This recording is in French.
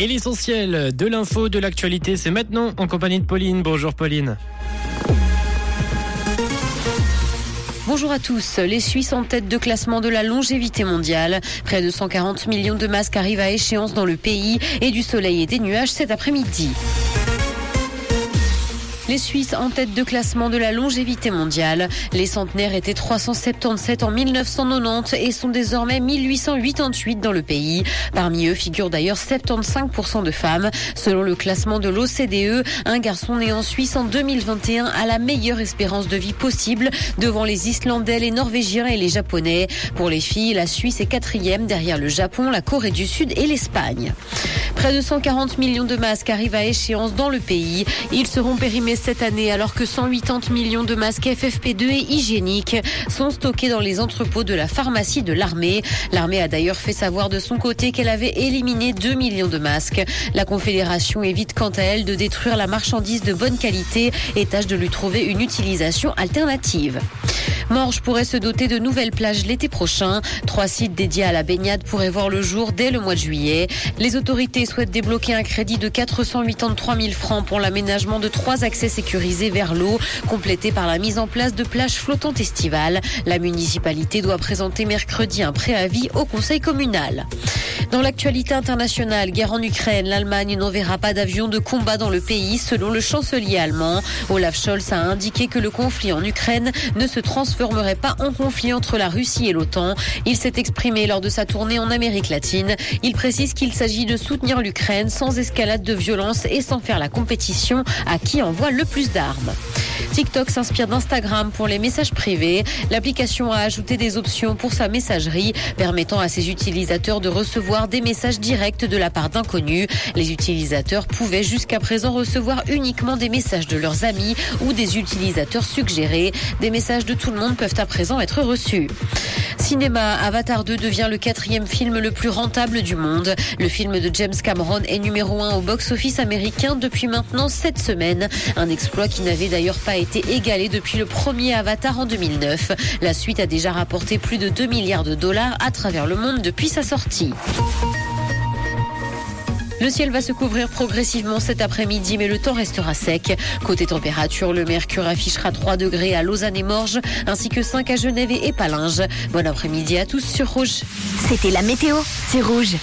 Et l'essentiel de l'info, de l'actualité, c'est maintenant en compagnie de Pauline. Bonjour Pauline. Bonjour à tous. Les Suisses en tête de classement de la longévité mondiale. Près de 140 millions de masques arrivent à échéance dans le pays et du soleil et des nuages cet après-midi. Les Suisses en tête de classement de la longévité mondiale. Les centenaires étaient 377 en 1990 et sont désormais 1888 dans le pays. Parmi eux figurent d'ailleurs 75% de femmes. Selon le classement de l'OCDE, un garçon né en Suisse en 2021 a la meilleure espérance de vie possible devant les Islandais, les Norvégiens et les Japonais. Pour les filles, la Suisse est quatrième derrière le Japon, la Corée du Sud et l'Espagne. Près de 140 millions de masques arrivent à échéance dans le pays. Ils seront périmés cette année alors que 180 millions de masques FFP2 et hygiéniques sont stockés dans les entrepôts de la pharmacie de l'armée. L'armée a d'ailleurs fait savoir de son côté qu'elle avait éliminé 2 millions de masques. La Confédération évite quant à elle de détruire la marchandise de bonne qualité et tâche de lui trouver une utilisation alternative. Morges pourrait se doter de nouvelles plages l'été prochain. Trois sites dédiés à la baignade pourraient voir le jour dès le mois de juillet. Les autorités souhaitent débloquer un crédit de 483 000 francs pour l'aménagement de trois accès sécurisés vers l'eau, complété par la mise en place de plages flottantes estivales. La municipalité doit présenter mercredi un préavis au conseil communal. Dans l'actualité internationale, guerre en Ukraine, l'Allemagne n'enverra pas d'avions de combat dans le pays, selon le chancelier allemand. Olaf Scholz a indiqué que le conflit en Ukraine ne se transformerait pas en conflit entre la Russie et l'OTAN. Il s'est exprimé lors de sa tournée en Amérique latine. Il précise qu'il s'agit de soutenir l'Ukraine sans escalade de violence et sans faire la compétition à qui envoie le plus d'armes. TikTok s'inspire d'Instagram pour les messages privés. L'application a ajouté des options pour sa messagerie, permettant à ses utilisateurs de recevoir des messages directs de la part d'inconnus. Les utilisateurs pouvaient jusqu'à présent recevoir uniquement des messages de leurs amis ou des utilisateurs suggérés. Des messages de tout le monde peuvent à présent être reçus. Cinéma, Avatar 2 devient le quatrième film le plus rentable du monde. Le film de James Cameron est numéro un au box-office américain depuis maintenant sept semaines. Un exploit qui n'avait d'ailleurs pas été égalé depuis le premier Avatar en 2009. La suite a déjà rapporté plus de 2 milliards de dollars à travers le monde depuis sa sortie. Le ciel va se couvrir progressivement cet après-midi, mais le temps restera sec. Côté température, le mercure affichera 3 degrés à Lausanne et Morges, ainsi que 5 à Genève et Palinges. Bon après-midi à tous sur Rouge. C'était la météo, c'est Rouge.